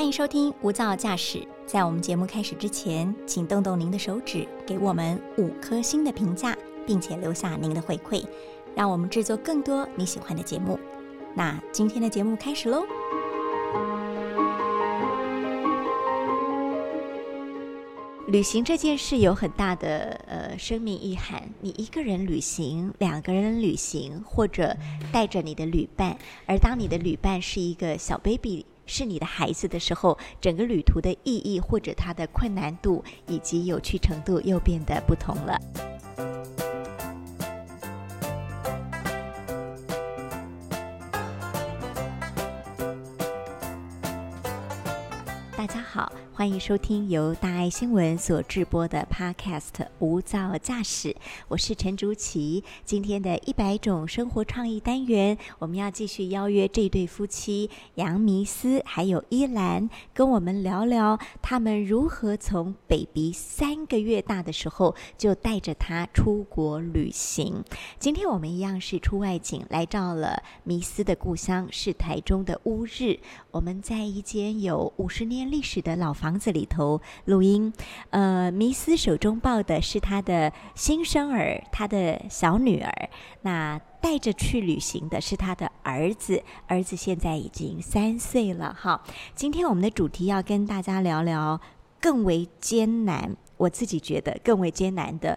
欢迎收听无噪驾驶。在我们节目开始之前，请动动您的手指，给我们五颗星的评价，并且留下您的回馈，让我们制作更多你喜欢的节目。那今天的节目开始喽！旅行这件事有很大的呃生命意涵。你一个人旅行，两个人旅行，或者带着你的旅伴，而当你的旅伴是一个小 baby，是你的孩子的时候，整个旅途的意义或者它的困难度以及有趣程度又变得不同了。大家好，欢迎收听由大爱新闻所制播的 Podcast《无噪驾驶》，我是陈竹琪。今天的一百种生活创意单元，我们要继续邀约这对夫妻杨迷思还有依兰，跟我们聊聊他们如何从 baby 三个月大的时候就带着他出国旅行。今天我们一样是出外景，来到了迷思的故乡，是台中的乌日。我们在一间有五十年历史的老房房子里头录音。呃，迷思手中抱的是他的新生儿，他的小女儿。那带着去旅行的是他的儿子，儿子现在已经三岁了。哈，今天我们的主题要跟大家聊聊更为艰难，我自己觉得更为艰难的。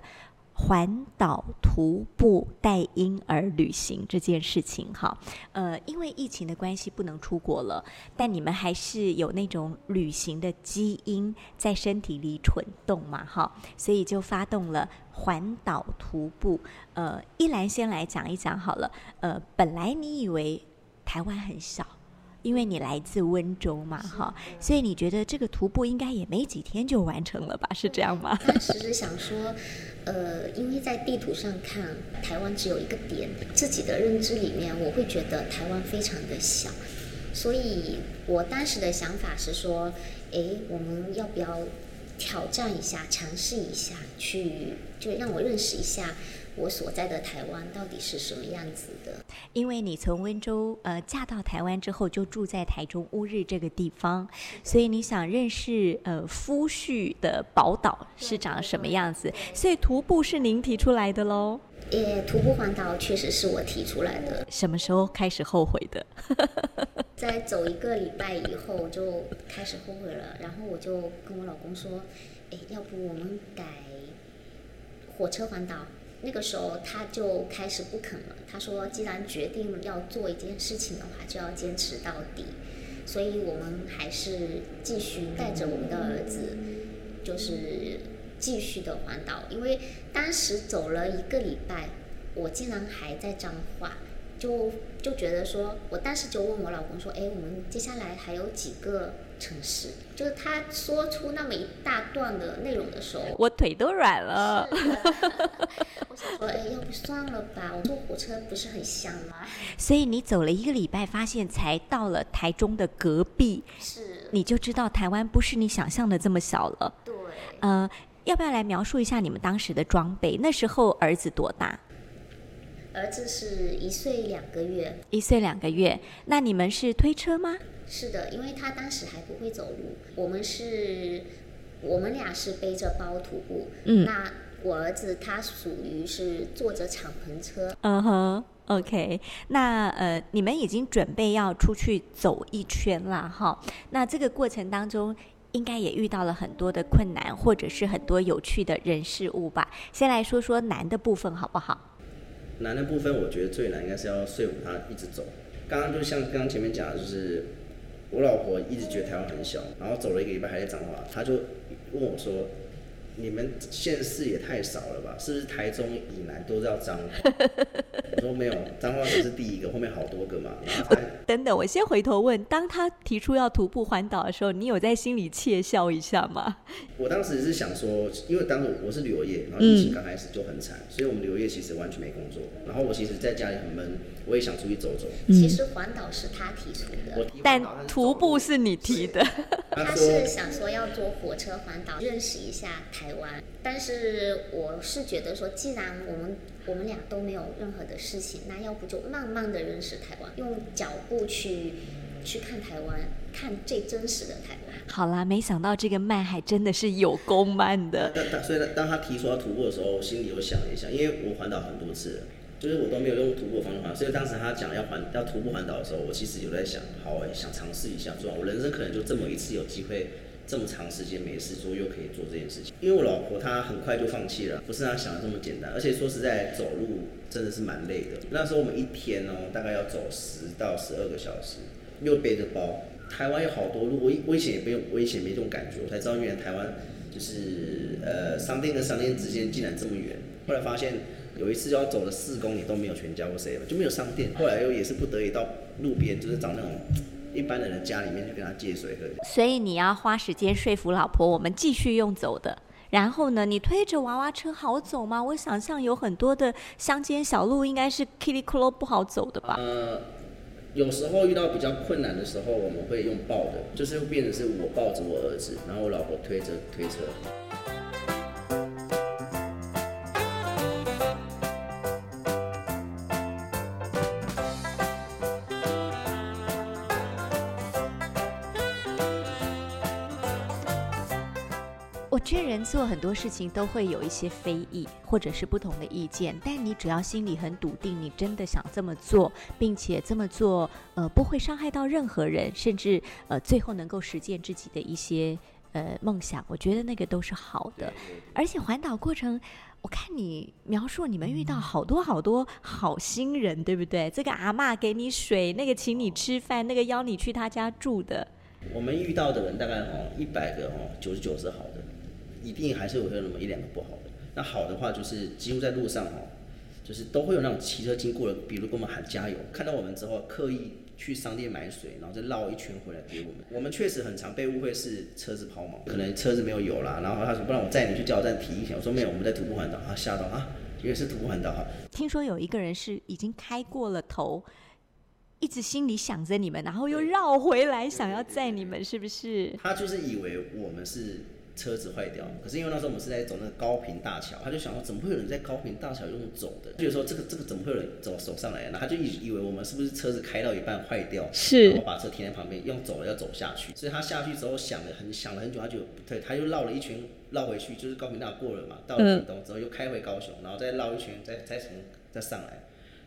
环岛徒步带婴儿旅行这件事情，哈，呃，因为疫情的关系不能出国了，但你们还是有那种旅行的基因在身体里蠢动嘛，哈，所以就发动了环岛徒步。呃，一兰先来讲一讲好了。呃，本来你以为台湾很小。因为你来自温州嘛，哈，所以你觉得这个徒步应该也没几天就完成了吧？是这样吗？当时是想说，呃，因为在地图上看台湾只有一个点，自己的认知里面我会觉得台湾非常的小，所以我当时的想法是说，哎，我们要不要挑战一下，尝试一下，去就让我认识一下。我所在的台湾到底是什么样子的？因为你从温州呃嫁到台湾之后，就住在台中乌日这个地方，所以你想认识呃夫婿的宝岛是长什么样子，所以徒步是您提出来的喽？也，徒步环岛确实是我提出来的。什么时候开始后悔的？在走一个礼拜以后就开始后悔了，然后我就跟我老公说：“哎，要不我们改火车环岛？”那个时候他就开始不肯了。他说：“既然决定要做一件事情的话，就要坚持到底。”所以我们还是继续带着我们的儿子，就是继续的环岛。因为当时走了一个礼拜，我竟然还在脏话，就就觉得说，我当时就问我老公说：“哎，我们接下来还有几个？”城市，就是他说出那么一大段的内容的时候，我腿都软了。我想说，哎，要不算了吧，我坐火车不是很香吗？所以你走了一个礼拜，发现才到了台中的隔壁，是，你就知道台湾不是你想象的这么小了。对，呃，要不要来描述一下你们当时的装备？那时候儿子多大？儿子是一岁两个月。一岁两个月，那你们是推车吗？是的，因为他当时还不会走路，我们是，我们俩是背着包徒步。嗯，那我儿子他属于是坐着敞篷车。嗯哼，OK，那呃，你们已经准备要出去走一圈了哈。那这个过程当中，应该也遇到了很多的困难，或者是很多有趣的人事物吧。先来说说难的部分好不好？难的部分，我觉得最难应该是要说服他一直走。刚刚就像刚刚前面讲的，就是。我老婆一直觉得台湾很小，然后走了一个礼拜还在讲话，她就问我说：“你们县市也太少了吧？是不是台中以南都是要脏话？” 我说：“没有，彰化只是第一个，后面好多个嘛。”等等，我先回头问，当他提出要徒步环岛的时候，你有在心里窃笑一下吗？我当时是想说，因为当时我是旅游业，然后疫情刚开始就很惨，所以我们旅游业其实完全没工作，然后我其实在家里很闷。我也想出去走走。其实环岛是他提出的，但徒步是你提的。他是想说要坐火车环岛，认识一下台湾。但是我是觉得说，既然我们我们俩都没有任何的事情，那要不就慢慢的认识台湾，用脚步去去看台湾，看最真实的台湾。好啦，没想到这个慢还真的是有够慢的。但但所以当他提出要徒步的时候，我心里有想一下，因为我环岛很多次了，就是我都没有用徒步的方法，所以当时他讲要环要徒步环岛的时候，我其实有在想，好哎，想尝试一下，说我人生可能就这么一次有机会。这么长时间没事做，又可以做这件事情，因为我老婆她很快就放弃了，不是她想的这么简单，而且说实在，走路真的是蛮累的。那时候我们一天哦，大概要走十到十二个小时，又背着包。台湾有好多路，我我以前也没有，我以前没这种感觉，我才知道原来台湾就是呃商店跟商店之间竟然这么远。后来发现有一次要走了四公里都没有全家或谁了，就没有商店。后来又也是不得已到路边，就是找那种。一般人的家里面去跟他借水喝，所以你要花时间说服老婆，我们继续用走的。然后呢，你推着娃娃车好走吗？我想象有很多的乡间小路，应该是 kitty c l o 不好走的吧？呃，有时候遇到比较困难的时候，我们会用抱的，就是变成是我抱着我儿子，然后我老婆推着推车。觉得人做很多事情都会有一些非议，或者是不同的意见，但你只要心里很笃定，你真的想这么做，并且这么做，呃，不会伤害到任何人，甚至呃，最后能够实现自己的一些呃梦想，我觉得那个都是好的。而且环岛过程，我看你描述你们遇到好多好多好心人，对不对？这个阿妈给你水，那个请你吃饭，那个邀你去他家住的。我们遇到的人大概哦一百个哦九十九是好的。一定还是会有那么一两个不好的。那好的话，就是几乎在路上哦，就是都会有那种骑车经过的，比如跟我们喊加油，看到我们之后刻意去商店买水，然后再绕一圈回来给我们。我们确实很常被误会是车子抛锚，可能车子没有油啦，然后他说不然我载你去加油站提一下。我说没有，我们在徒步环岛。他吓到啊，因为是徒步环岛哈。听说有一个人是已经开过了头，一直心里想着你们，然后又绕回来想要载你们，是不是？他就是以为我们是。车子坏掉，可是因为那时候我们是在走那个高平大桥，他就想说怎么会有人在高平大桥用走的？就是说这个这个怎么会有人走走上来？然后他就以以为我们是不是车子开到一半坏掉，是，然后把车停在旁边，用走了要走下去。所以他下去之后想了很想了很久，他就对，他又绕了一圈绕回去，就是高平大桥过了嘛，到了屏东之后又开回高雄，然后再绕一圈，再再从再上来。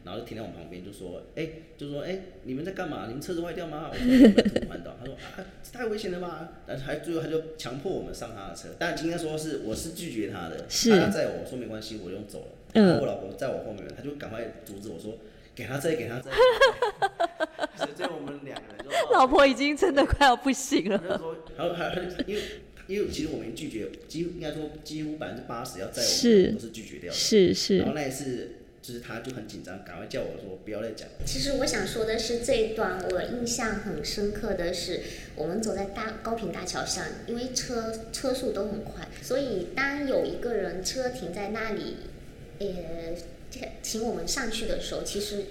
然后就停在我旁边，就说：“哎，就说哎，你们在干嘛？你们车子坏掉吗？”我说：“徒步环岛。”他说：“啊，这太危险了吧？”但是还最后他就强迫我们上他的车。但今天说是我是拒绝他的，他载我说没关系，我用走了。然后我老婆在我后面，他就赶快阻止我说：“给他载，给他载。”所以我们两个人就老婆已经真的快要不行了。他说：“然后还因为因为其实我们拒绝，几乎应该说几乎百分之八十要载我们都是拒绝掉的。是是。然后那一次。就是他就很紧张，赶快叫我说不要再讲了。其实我想说的是，这一段我印象很深刻的是，我们走在大高平大桥上，因为车车速都很快，所以当有一个人车停在那里，呃，请我们上去的时候，其实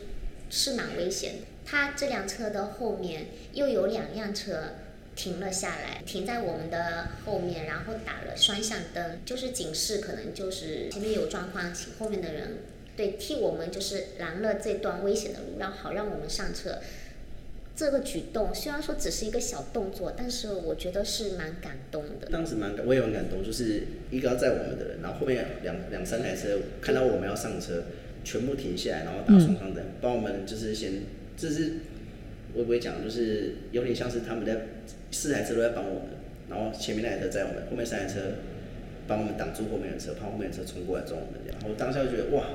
是蛮危险的。他这辆车的后面又有两辆车停了下来，停在我们的后面，然后打了双向灯，就是警示，可能就是前面有状况，请后面的人。对，替我们就是拦了这段危险的路，让好让我们上车。这个举动虽然说只是一个小动作，但是我觉得是蛮感动的。当时蛮感，我也很感动，就是一个要载我们的人，然后后面两两三台车看到我们要上车，全部停下来，然后打双向灯，帮我们就是先，这是我不会讲，就是有点像是他们在四台车都在帮我们，然后前面那台车载我们，后面三台车帮我们挡住后面的车，怕后面的车冲过来撞我们，然后当下就觉得哇。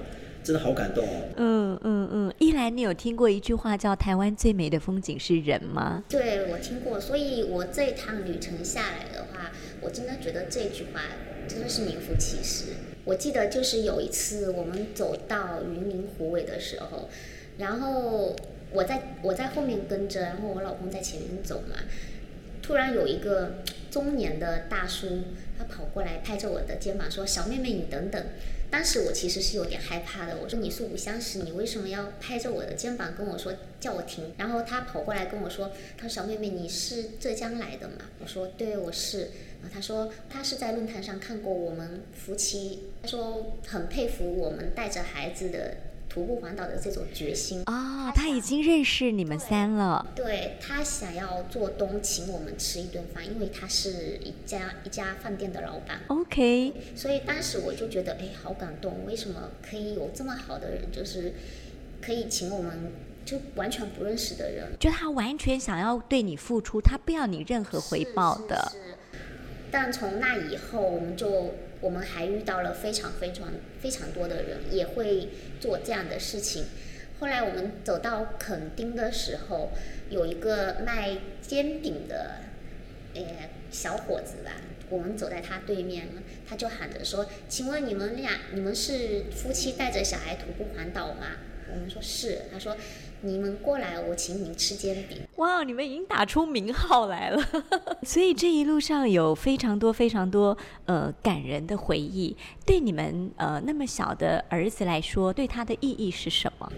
真的好感动哦！嗯嗯嗯，一来你有听过一句话叫“台湾最美的风景是人”吗？对，我听过。所以我这一趟旅程下来的话，我真的觉得这句话真的是名副其实。我记得就是有一次我们走到云林湖尾的时候，然后我在我在后面跟着，然后我老公在前面走嘛，突然有一个中年的大叔，他跑过来拍着我的肩膀说：“小妹妹，你等等。”当时我其实是有点害怕的，我说你素不相识，你为什么要拍着我的肩膀跟我说叫我停？然后他跑过来跟我说，他说小妹妹你是浙江来的吗？我说对，我是。然后他说他是在论坛上看过我们夫妻，他说很佩服我们带着孩子的徒步环岛的这种决心。哦，他已经认识你们三了。对他想要做东请我们吃一顿饭，因为他是一家一家饭店的老板。OK，所以当时我就觉得，哎，好感动，为什么可以有这么好的人，就是可以请我们就完全不认识的人就他完全想要对你付出，他不要你任何回报的。是是是但从那以后，我们就我们还遇到了非常非常非常多的人，也会做这样的事情。后来我们走到垦丁的时候，有一个卖煎饼的，呃，小伙子吧，我们走在他对面，他就喊着说：“请问你们俩，你们是夫妻带着小孩徒步环岛吗？”我们说是，他说：“你们过来，我请你们吃煎饼。”哇，你们已经打出名号来了，所以这一路上有非常多非常多呃感人的回忆。对你们呃那么小的儿子来说，对他的意义是什么？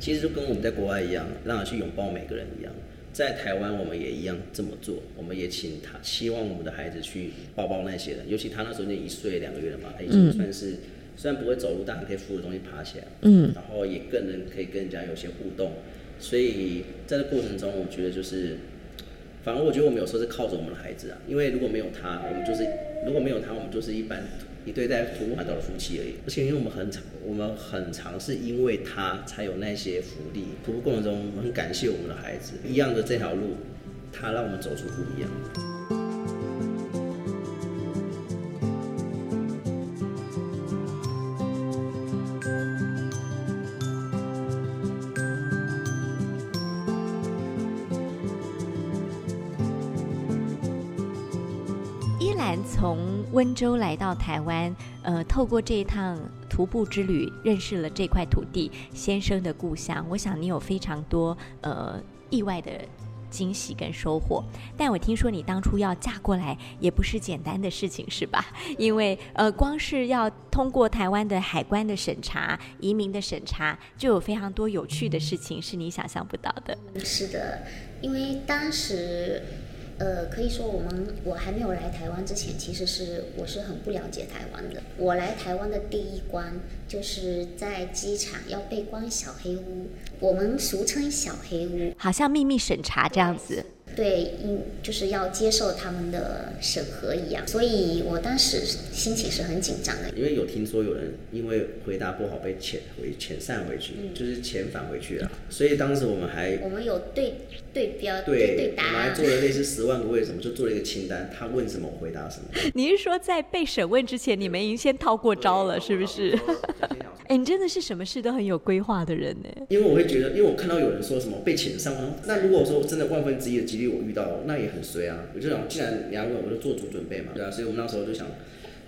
其实就跟我们在国外一样，让他去拥抱每个人一样。在台湾，我们也一样这么做。我们也请他，希望我们的孩子去抱抱那些人。尤其他那时候已经一岁两个月了嘛，他已经算是、虽然不会走路，但还可以扶着东西爬起来。嗯，然后也更能可以跟人家有些互动。所以在这过程中，我觉得就是，反而我觉得我们有时候是靠着我们的孩子啊，因为如果没有他，我们就是如果没有他，我们就是一般一对在徒步环岛的夫妻而已。而且因为我们很长，我们很长是因为他才有那些福利。徒步过程中，我们很感谢我们的孩子，一样的这条路，他让我们走出不一样。从温州来到台湾，呃，透过这一趟徒步之旅，认识了这块土地，先生的故乡。我想你有非常多呃意外的惊喜跟收获。但我听说你当初要嫁过来，也不是简单的事情，是吧？因为呃，光是要通过台湾的海关的审查、移民的审查，就有非常多有趣的事情是你想象不到的。是的，因为当时，呃，可以说我们我还没有来台湾之前，其实是我是很不了解台湾的。我来台湾的第一关就是在机场要被关小黑屋，我们俗称小黑屋。好像秘密审查这样子。对，应就是要接受他们的审核一样，所以我当时心情是很紧张的。因为有听说有人因为回答不好被遣回遣散回去，就是遣返回去了。所以当时我们还我们有对对标对，对答案我们还做，了类似十万个为什么，就做了一个清单，他问什么我回答什么。你是说在被审问之前，你们已经先套过招了，是不是？哎，你真的是什么事都很有规划的人呢。因为我会觉得，因为我看到有人说什么被遣散，啊那如果说真的万分之一的几率我遇到，那也很衰啊。我就想，既然你要问，我就做足准备嘛，对啊。所以我们那时候就想，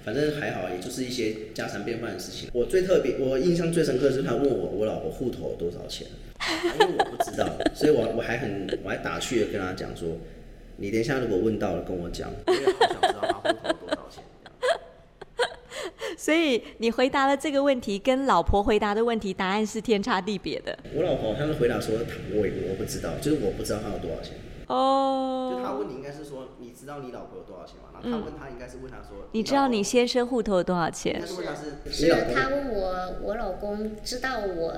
反正还好，也就是一些家常便饭的事情。我最特别，我印象最深刻的是他问我我老婆户头多少钱，因为我不知道，所以我我还很我还打趣的跟他讲说，你等一下如果问到了跟我讲，我也好想知道。所以你回答了这个问题，跟老婆回答的问题答案是天差地别的我老婆他们回答说，我我不知道，就是我不知道他有多少钱。哦就他哦。问你应该是说，你知道你老婆有多少钱吗？然后他问他应该是问他说，你知道你先生户头有多少钱他是问他问我我老公知道我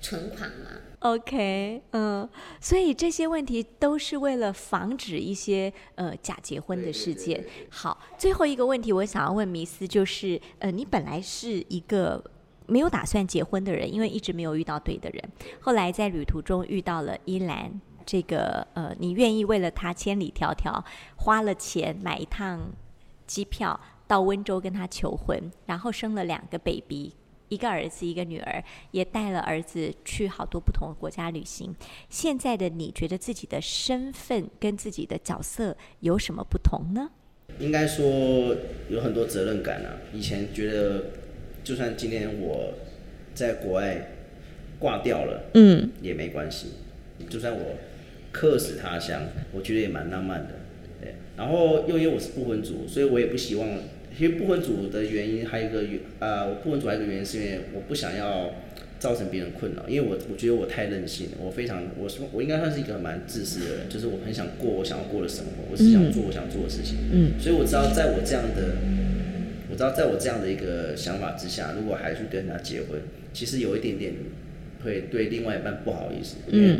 存款吗？？OK，嗯，所以这些问题都是为了防止一些呃假结婚的事件。对对对对好，最后一个问题我想要问迷思，就是呃，你本来是一个没有打算结婚的人，因为一直没有遇到对的人，后来在旅途中遇到了依兰。这个呃，你愿意为了他千里迢迢花了钱买一趟机票到温州跟他求婚，然后生了两个 baby，一个儿子一个女儿，也带了儿子去好多不同的国家旅行。现在的你觉得自己的身份跟自己的角色有什么不同呢？应该说有很多责任感啊。以前觉得，就算今天我在国外挂掉了，嗯，也没关系。就算我客死他乡，我觉得也蛮浪漫的。对，然后又因为我是不婚族，所以我也不希望。因为不婚族的原因还有一个原呃，我不婚族还有一个原因是因为我不想要造成别人困扰，因为我我觉得我太任性了，我非常我说我应该算是一个蛮自私的人，就是我很想过我想要过的生活，我只想做我想做的事情。嗯，所以我知道在我这样的我知知道，在我这样的一个想法之下，如果还去跟他结婚，其实有一点点会对另外一半不好意思，因为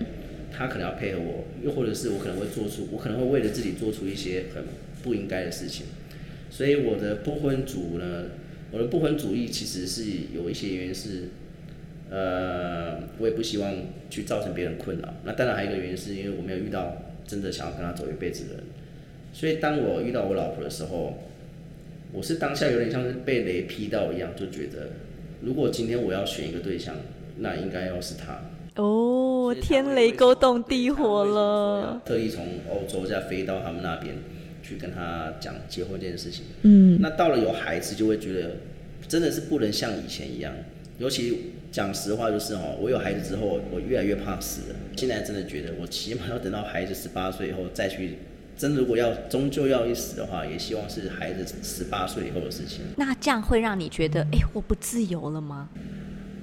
他可能要配合我，又或者是我可能会做出，我可能会为了自己做出一些很不应该的事情，所以我的不婚主呢，我的不婚主义其实是有一些原因是，呃，我也不希望去造成别人困扰。那当然还有一个原因是因为我没有遇到真的想要跟他走一辈子的人，所以当我遇到我老婆的时候，我是当下有点像是被雷劈到一样，就觉得如果今天我要选一个对象，那应该要是他。哦，天雷勾动地火了。特意从欧洲再飞到他们那边去跟他讲结婚这件事情。嗯，那到了有孩子，就会觉得真的是不能像以前一样。尤其讲实话，就是哦，我有孩子之后，我越来越怕死了。现在真的觉得，我起码要等到孩子十八岁以后再去。真的，如果要终究要一死的话，也希望是孩子十八岁以后的事情。那这样会让你觉得，哎，我不自由了吗？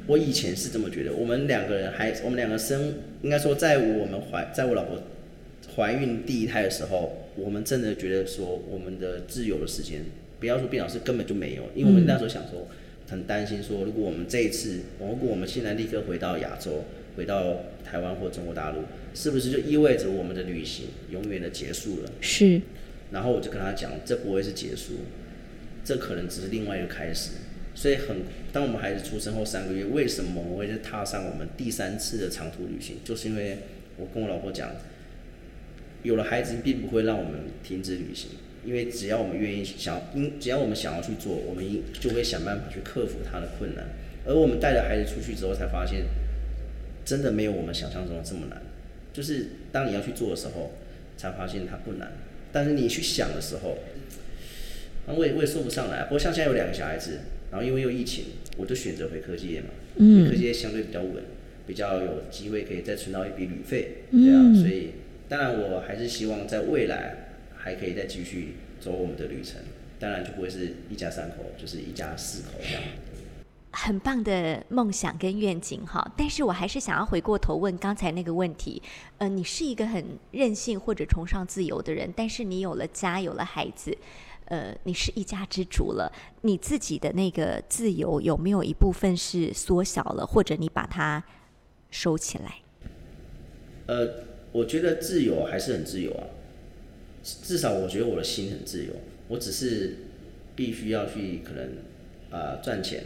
我以前是这么觉得。我们两个人还，我们两个生，应该说，在我们怀，在我老婆怀孕第一胎的时候，我们真的觉得说，我们的自由的时间，不要说变老师根本就没有，因为我们那时候想说，很担心说，如果我们这一次，如果我们现在立刻回到亚洲，回到台湾或中国大陆，是不是就意味着我们的旅行永远的结束了？是。然后我就跟他讲，这不会是结束，这可能只是另外一个开始。所以很，当我们孩子出生后三个月，为什么我会踏上我们第三次的长途旅行？就是因为我跟我老婆讲，有了孩子并不会让我们停止旅行，因为只要我们愿意想，因只要我们想要去做，我们一就会想办法去克服他的困难。而我们带着孩子出去之后，才发现真的没有我们想象中的这么难。就是当你要去做的时候，才发现它不难。但是你去想的时候，我也我也说不上来。不过像现在有两个小孩子。然后因为有疫情，我就选择回科技业嘛。嗯。科技业相对比较稳，比较有机会可以再存到一笔旅费，这样。所以当然我还是希望在未来还可以再继续走我们的旅程。当然就不会是一家三口，就是一家四口这样。很棒的梦想跟愿景哈，但是我还是想要回过头问刚才那个问题。呃，你是一个很任性或者崇尚自由的人，但是你有了家，有了孩子。呃，你是一家之主了，你自己的那个自由有没有一部分是缩小了，或者你把它收起来？呃，我觉得自由还是很自由啊，至少我觉得我的心很自由，我只是必须要去可能啊赚钱。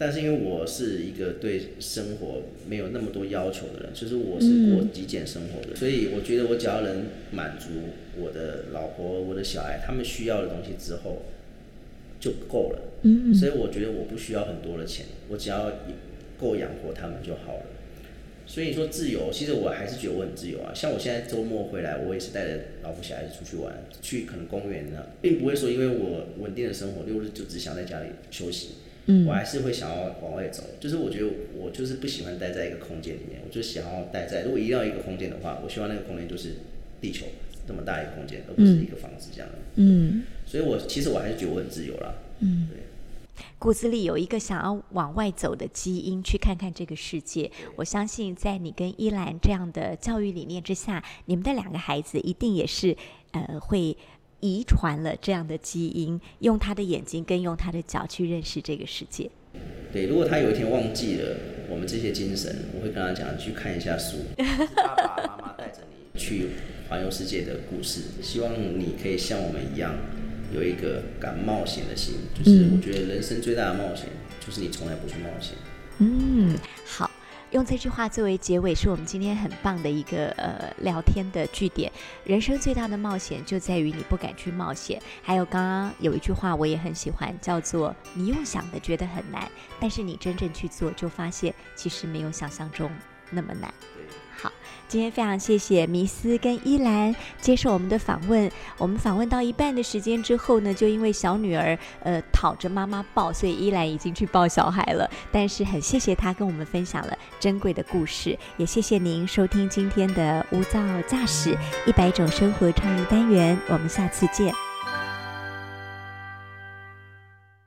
但是因为我是一个对生活没有那么多要求的人，就是我是过极简生活的，所以我觉得我只要能满足我的老婆、我的小孩他们需要的东西之后就够了。嗯，所以我觉得我不需要很多的钱，我只要够养活他们就好了。所以说自由，其实我还是觉得我很自由啊。像我现在周末回来，我也是带着老婆小孩子出去玩，去可能公园呢，并不会说因为我稳定的生活，六日就只想在家里休息。嗯我还是会想要往外走，就是我觉得我就是不喜欢待在一个空间里面，我就想要待在如果一定要一个空间的话，我希望那个空间就是地球这么大一个空间，而不是一个房子这样的。嗯，所以我其实我还是觉得我很自由啦。嗯，对，骨子里有一个想要往外走的基因，去看看这个世界。我相信在你跟依兰这样的教育理念之下，你们的两个孩子一定也是呃会。遗传了这样的基因，用他的眼睛跟用他的脚去认识这个世界。对，如果他有一天忘记了我们这些精神，我会跟他讲去看一下书。爸爸妈妈带着你去环游世界的故事，希望你可以像我们一样有一个敢冒险的心。就是我觉得人生最大的冒险，就是你从来不去冒险。嗯，好。用这句话作为结尾，是我们今天很棒的一个呃聊天的据点。人生最大的冒险就在于你不敢去冒险。还有刚刚有一句话我也很喜欢，叫做“你用想的觉得很难，但是你真正去做，就发现其实没有想象中那么难。”好，今天非常谢谢迷思跟依兰接受我们的访问。我们访问到一半的时间之后呢，就因为小女儿呃讨着妈妈抱，所以依兰已经去抱小孩了。但是很谢谢她跟我们分享了珍贵的故事，也谢谢您收听今天的无噪驾驶一百种生活创意单元。我们下次见。